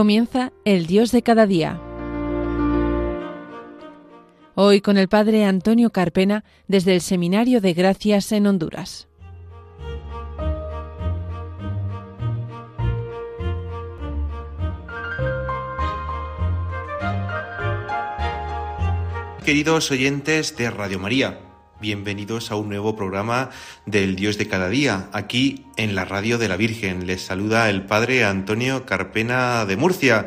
Comienza el Dios de cada día. Hoy con el Padre Antonio Carpena desde el Seminario de Gracias en Honduras. Queridos oyentes de Radio María, Bienvenidos a un nuevo programa del Dios de cada día, aquí en la Radio de la Virgen. Les saluda el Padre Antonio Carpena de Murcia.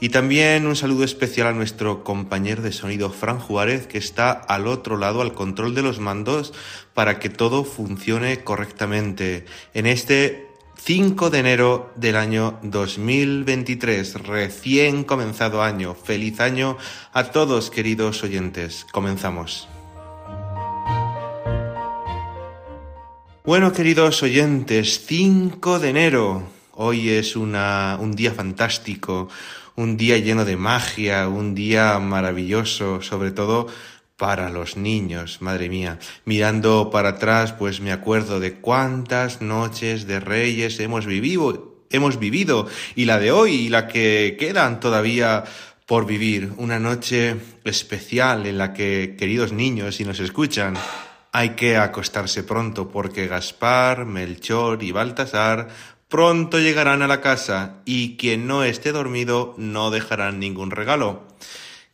Y también un saludo especial a nuestro compañero de sonido Fran Juárez, que está al otro lado, al control de los mandos, para que todo funcione correctamente. En este 5 de enero del año 2023, recién comenzado año. Feliz año a todos, queridos oyentes. Comenzamos. Bueno, queridos oyentes, 5 de enero. Hoy es una, un día fantástico, un día lleno de magia, un día maravilloso, sobre todo para los niños, madre mía. Mirando para atrás, pues me acuerdo de cuántas noches de reyes hemos vivido, hemos vivido, y la de hoy y la que quedan todavía por vivir. Una noche especial en la que, queridos niños, si nos escuchan, hay que acostarse pronto porque Gaspar, Melchor y Baltasar pronto llegarán a la casa y quien no esté dormido no dejarán ningún regalo.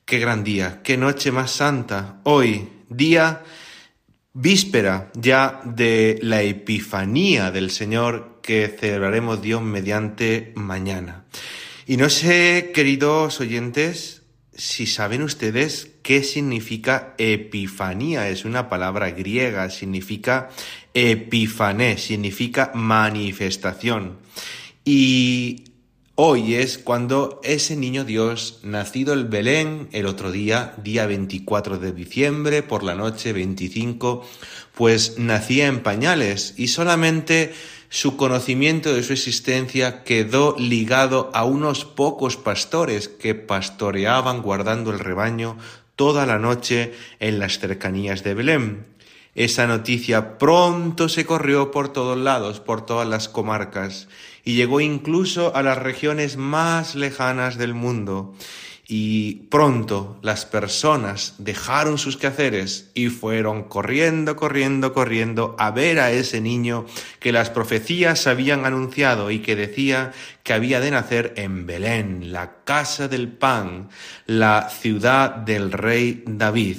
Qué gran día, qué noche más santa. Hoy, día víspera ya de la Epifanía del Señor que celebraremos Dios mediante mañana. Y no sé, queridos oyentes, si saben ustedes qué significa epifanía, es una palabra griega, significa epifané, significa manifestación. Y hoy es cuando ese niño Dios, nacido en Belén el otro día, día 24 de diciembre, por la noche 25, pues nacía en pañales y solamente su conocimiento de su existencia quedó ligado a unos pocos pastores que pastoreaban guardando el rebaño toda la noche en las cercanías de Belén. Esa noticia pronto se corrió por todos lados, por todas las comarcas, y llegó incluso a las regiones más lejanas del mundo. Y pronto las personas dejaron sus quehaceres y fueron corriendo, corriendo, corriendo a ver a ese niño que las profecías habían anunciado y que decía que había de nacer en Belén, la casa del pan, la ciudad del rey David.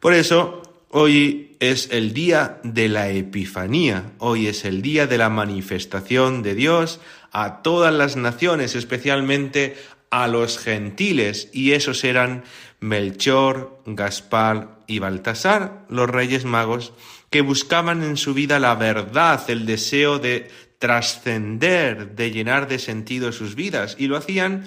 Por eso, hoy es el día de la Epifanía, hoy es el día de la manifestación de Dios a todas las naciones, especialmente a los gentiles, y esos eran Melchor, Gaspar y Baltasar, los reyes magos, que buscaban en su vida la verdad, el deseo de trascender, de llenar de sentido sus vidas, y lo hacían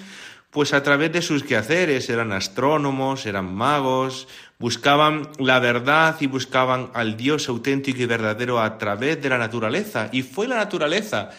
pues a través de sus quehaceres, eran astrónomos, eran magos, buscaban la verdad y buscaban al Dios auténtico y verdadero a través de la naturaleza, y fue la naturaleza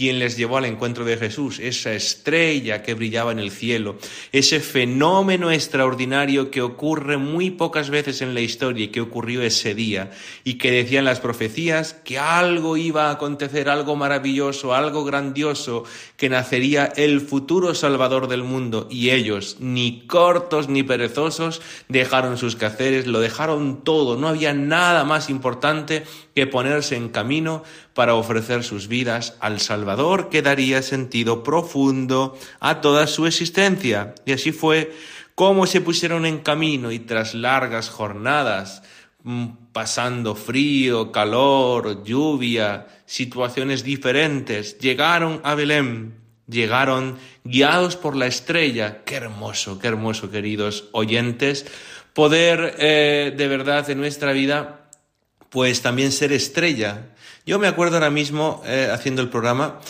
quien les llevó al encuentro de Jesús, esa estrella que brillaba en el cielo, ese fenómeno extraordinario que ocurre muy pocas veces en la historia y que ocurrió ese día y que decían las profecías que algo iba a acontecer, algo maravilloso, algo grandioso, que nacería el futuro Salvador del mundo y ellos, ni cortos ni perezosos, dejaron sus quehaceres, lo dejaron todo, no había nada más importante que ponerse en camino para ofrecer sus vidas al Salvador que daría sentido profundo a toda su existencia. Y así fue como se pusieron en camino y tras largas jornadas, mm, pasando frío, calor, lluvia, situaciones diferentes, llegaron a Belén, llegaron guiados por la estrella. Qué hermoso, qué hermoso, queridos oyentes, poder eh, de verdad en nuestra vida pues también ser estrella. Yo me acuerdo ahora mismo, eh, haciendo el programa,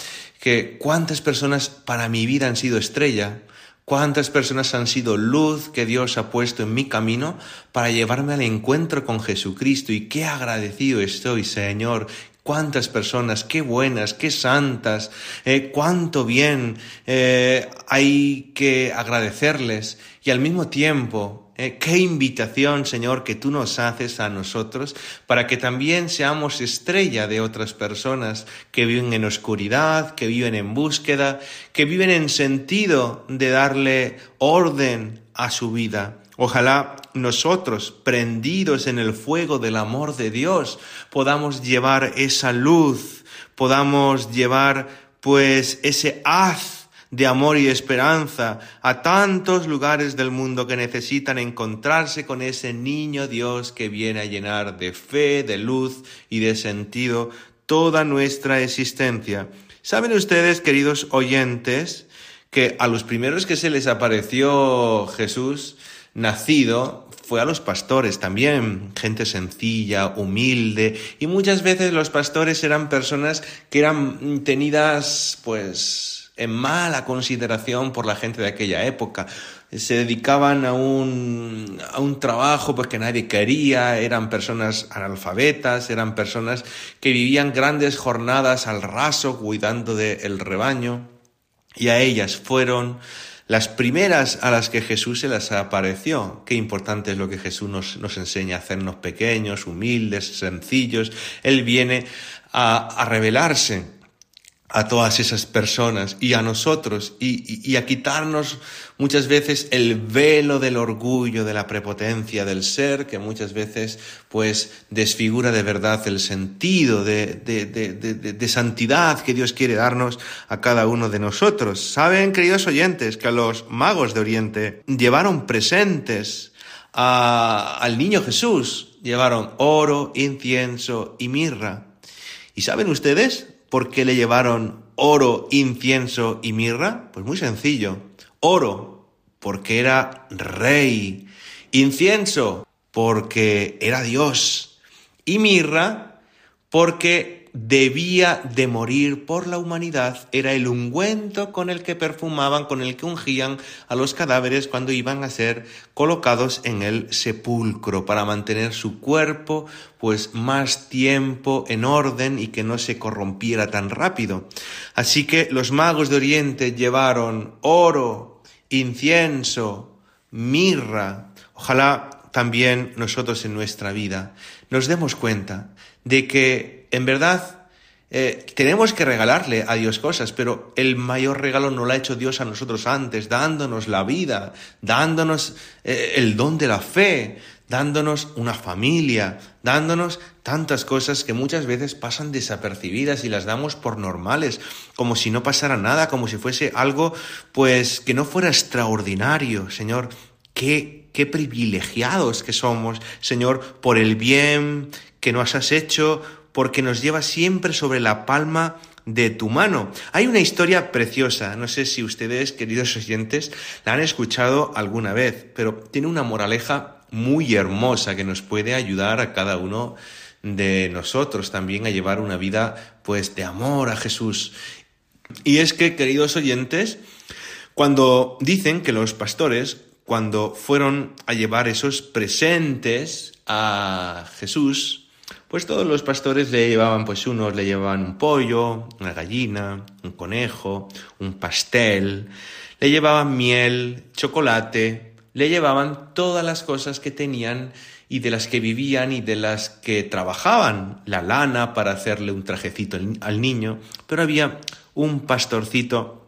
que cuántas personas para mi vida han sido estrella, cuántas personas han sido luz que Dios ha puesto en mi camino para llevarme al encuentro con Jesucristo y qué agradecido estoy, Señor. Cuántas personas, qué buenas, qué santas, eh, cuánto bien eh, hay que agradecerles y al mismo tiempo Eh, qué invitación, Señor, que tú nos haces a nosotros para que también seamos estrella de otras personas que viven en oscuridad, que viven en búsqueda, que viven en sentido de darle orden a su vida. Ojalá nosotros, prendidos en el fuego del amor de Dios, podamos llevar esa luz, podamos llevar pues ese haz de amor y esperanza a tantos lugares del mundo que necesitan encontrarse con ese niño Dios que viene a llenar de fe, de luz y de sentido toda nuestra existencia. ¿Saben ustedes, queridos oyentes, que a los primeros que se les apareció Jesús nacido fue a los pastores también, gente sencilla, humilde, y muchas veces los pastores eran personas que eran tenidas pues en mala consideración por la gente de aquella época. Se dedicaban a un, a un trabajo pues, que nadie quería, eran personas analfabetas, eran personas que vivían grandes jornadas al raso cuidando del rebaño. Y a ellas fueron las primeras a las que Jesús se las apareció. Qué importante es lo que Jesús nos, nos enseña, a hacernos pequeños, humildes, sencillos. Él viene a, a revelarse a todas esas personas y a nosotros y, a quitarnos muchas veces el velo del orgullo, de la prepotencia del ser, que muchas veces pues desfigura de verdad el sentido de, de, de, santidad que Dios quiere darnos a cada uno de nosotros. Saben, queridos oyentes, que a los magos de Oriente llevaron presentes al niño Jesús, llevaron oro, incienso y mirra. ¿Y saben ustedes? ¿Por qué le llevaron oro, incienso y mirra? Pues muy sencillo. Oro, porque era rey. Incienso, porque era Dios. Y mirra, porque debía de morir por la humanidad era el ungüento con el que perfumaban, con el que ungían a los cadáveres cuando iban a ser colocados en el sepulcro para mantener su cuerpo pues más tiempo en orden y que no se corrompiera tan rápido. Así que los magos de Oriente llevaron oro, incienso, mirra. Ojalá también nosotros en nuestra vida nos demos cuenta de que en verdad, eh, tenemos que regalarle a Dios cosas, pero el mayor regalo no lo ha hecho Dios a nosotros antes, dándonos la vida, dándonos eh, el don de la fe, dándonos una familia, dándonos tantas cosas que muchas veces pasan desapercibidas y las damos por normales, como si no pasara nada, como si fuese algo, pues, que no fuera extraordinario, Señor. Qué, qué privilegiados que somos, Señor, por el bien que nos has hecho, porque nos lleva siempre sobre la palma de tu mano. Hay una historia preciosa, no sé si ustedes, queridos oyentes, la han escuchado alguna vez, pero tiene una moraleja muy hermosa que nos puede ayudar a cada uno de nosotros también a llevar una vida pues de amor a Jesús. Y es que, queridos oyentes, cuando dicen que los pastores, cuando fueron a llevar esos presentes a Jesús, pues todos los pastores le llevaban, pues unos le llevaban un pollo, una gallina, un conejo, un pastel, le llevaban miel, chocolate, le llevaban todas las cosas que tenían y de las que vivían y de las que trabajaban, la lana para hacerle un trajecito al niño, pero había un pastorcito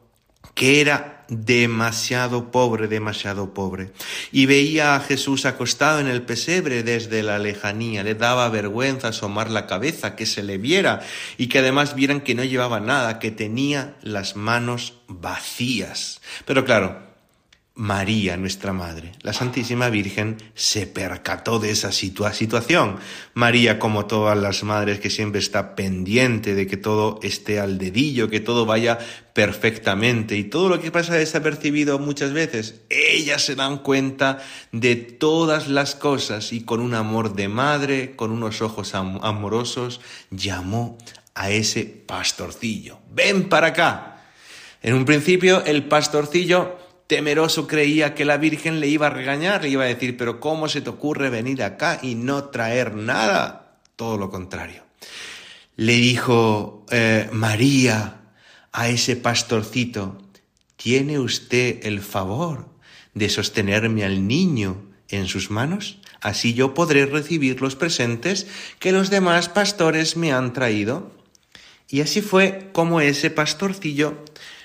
que era demasiado pobre, demasiado pobre. Y veía a Jesús acostado en el pesebre desde la lejanía. Le daba vergüenza asomar la cabeza, que se le viera y que además vieran que no llevaba nada, que tenía las manos vacías. Pero claro, María, nuestra Madre, la Santísima Virgen, se percató de esa situación. María, como todas las madres, que siempre está pendiente de que todo esté al dedillo, que todo vaya perfectamente y todo lo que pasa desapercibido muchas veces, ellas se dan cuenta de todas las cosas y con un amor de madre, con unos ojos amorosos, llamó a ese pastorcillo. Ven para acá. En un principio el pastorcillo temeroso creía que la Virgen le iba a regañar, le iba a decir, pero ¿cómo se te ocurre venir acá y no traer nada? Todo lo contrario. Le dijo eh, María a ese pastorcito, ¿tiene usted el favor de sostenerme al niño en sus manos, así yo podré recibir los presentes que los demás pastores me han traído. Y así fue como ese pastorcillo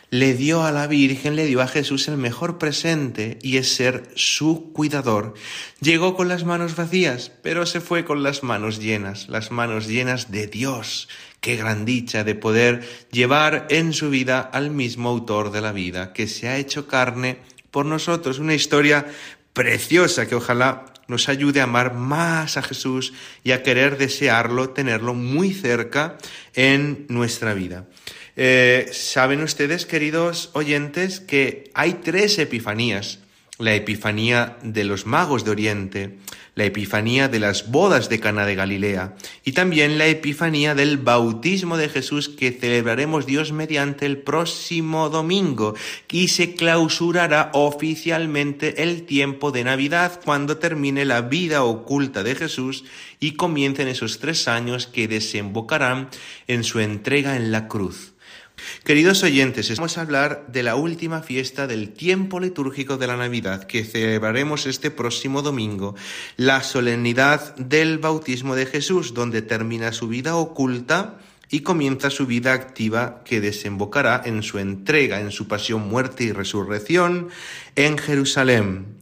le dio a la Virgen, le dio a Jesús el mejor presente y es ser su cuidador. Llegó con las manos vacías, pero se fue con las manos llenas, las manos llenas de Dios. Qué gran dicha de poder llevar en su vida al mismo autor de la vida, que se ha hecho carne por nosotros. Una historia preciosa que ojalá nos ayude a amar más a Jesús y a querer desearlo, tenerlo muy cerca en nuestra vida. Eh, Saben ustedes, queridos oyentes, que hay tres epifanías. La epifanía de los magos de Oriente, la epifanía de las bodas de Cana de Galilea y también la epifanía del bautismo de Jesús que celebraremos Dios mediante el próximo domingo y se clausurará oficialmente el tiempo de Navidad cuando termine la vida oculta de Jesús y comiencen esos tres años que desembocarán en su entrega en la cruz. Queridos oyentes, vamos a hablar de la última fiesta del tiempo litúrgico de la Navidad que celebraremos este próximo domingo, la solemnidad del bautismo de Jesús, donde termina su vida oculta y comienza su vida activa que desembocará en su entrega, en su pasión, muerte y resurrección en Jerusalén.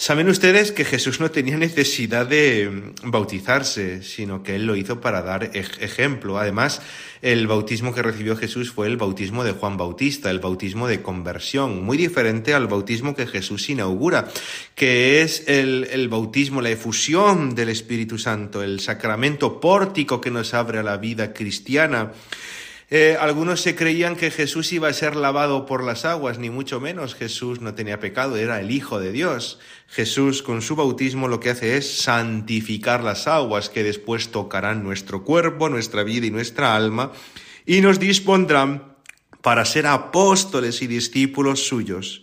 Saben ustedes que Jesús no tenía necesidad de mm, bautizarse, sino que Él lo hizo para dar ejemplo. Además, el bautismo que recibió Jesús fue el bautismo de Juan Bautista, el bautismo de conversión, muy diferente al bautismo que Jesús inaugura, que es el, el bautismo, la efusión del Espíritu Santo, el sacramento pórtico que nos abre a la vida cristiana. Eh, algunos se creían que Jesús iba a ser lavado por las aguas, ni mucho menos. Jesús no tenía pecado, era el Hijo de Dios. Jesús con su bautismo lo que hace es santificar las aguas que después tocarán nuestro cuerpo, nuestra vida y nuestra alma y nos dispondrán para ser apóstoles y discípulos suyos.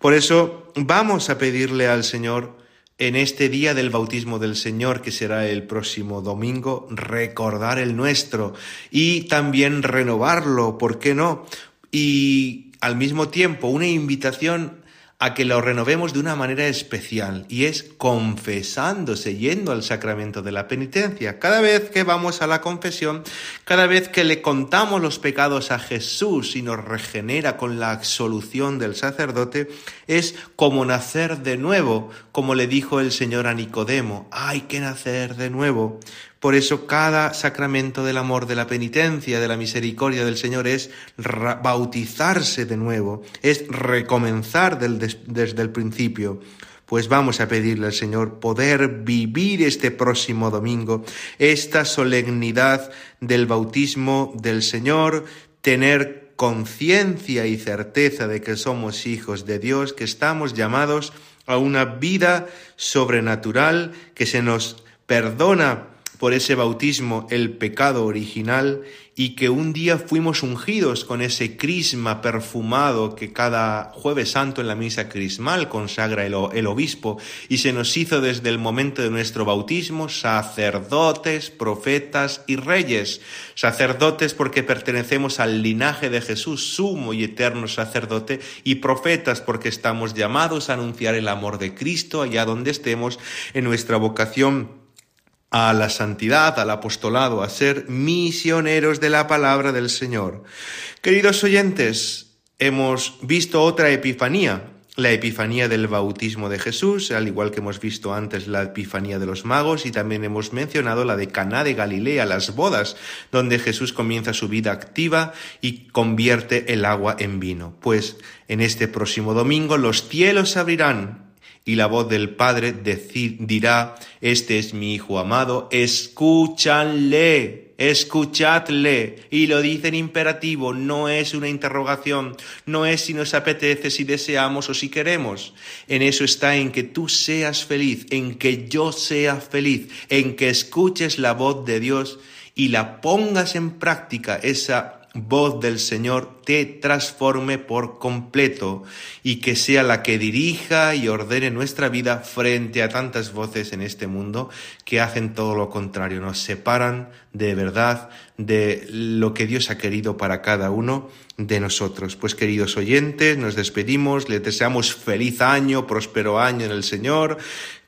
Por eso vamos a pedirle al Señor en este día del bautismo del Señor, que será el próximo domingo, recordar el nuestro y también renovarlo, ¿por qué no? Y al mismo tiempo una invitación a que lo renovemos de una manera especial y es confesándose, yendo al sacramento de la penitencia. Cada vez que vamos a la confesión, cada vez que le contamos los pecados a Jesús y nos regenera con la absolución del sacerdote, es como nacer de nuevo, como le dijo el Señor a Nicodemo, hay que nacer de nuevo. Por eso cada sacramento del amor, de la penitencia, de la misericordia del Señor es bautizarse de nuevo, es recomenzar desde el principio. Pues vamos a pedirle al Señor poder vivir este próximo domingo, esta solemnidad del bautismo del Señor, tener conciencia y certeza de que somos hijos de Dios, que estamos llamados a una vida sobrenatural, que se nos perdona por ese bautismo el pecado original y que un día fuimos ungidos con ese crisma perfumado que cada jueves santo en la misa crismal consagra el, el, obispo y se nos hizo desde el momento de nuestro bautismo sacerdotes, profetas y reyes. Sacerdotes porque pertenecemos al linaje de Jesús, sumo y eterno sacerdote, y profetas porque estamos llamados a anunciar el amor de Cristo allá donde estemos en nuestra vocación a la santidad, al apostolado, a ser misioneros de la palabra del Señor. Queridos oyentes, hemos visto otra epifanía, la epifanía del bautismo de Jesús, al igual que hemos visto antes la epifanía de los magos y también hemos mencionado la de Caná de Galilea, las bodas, donde Jesús comienza su vida activa y convierte el agua en vino. Pues en este próximo domingo los cielos se abrirán y la voz del Padre dirá, este es mi Hijo amado, escúchanle, escuchadle. Y lo dice en imperativo, no es una interrogación, no es si nos apetece, si deseamos o si queremos. En eso está en que tú seas feliz, en que yo sea feliz, en que escuches la voz de Dios y la pongas en práctica, esa voz del Señor te transforme por completo y que sea la que dirija y ordene nuestra vida frente a tantas voces en este mundo que hacen todo lo contrario, nos separan de verdad de lo que Dios ha querido para cada uno de nosotros. Pues queridos oyentes, nos despedimos, les deseamos feliz año, próspero año en el Señor,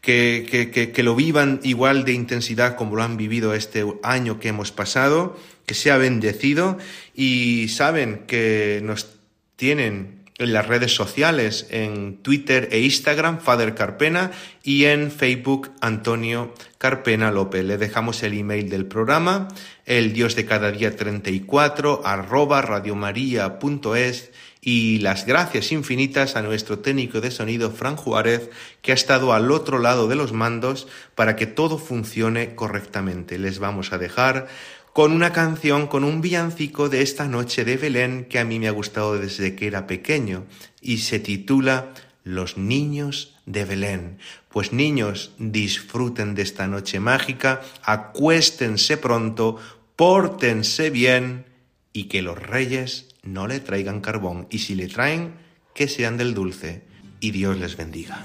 que, que, que, lo vivan igual de intensidad como lo han vivido este año que hemos pasado, que sea bendecido y saben que nos tienen en las redes sociales, en Twitter e Instagram, Father Carpena, y en Facebook, Antonio Carpena López. Le dejamos el email del programa, el Dios de cada día 34, arroba radiomaria.es, y las gracias infinitas a nuestro técnico de sonido, Fran Juárez, que ha estado al otro lado de los mandos para que todo funcione correctamente. Les vamos a dejar con una canción, con un villancico de esta noche de Belén que a mí me ha gustado desde que era pequeño y se titula Los niños de Belén. Pues niños, disfruten de esta noche mágica, acuéstense pronto, pórtense bien y que los reyes no le traigan carbón y si le traen, que sean del dulce y Dios les bendiga.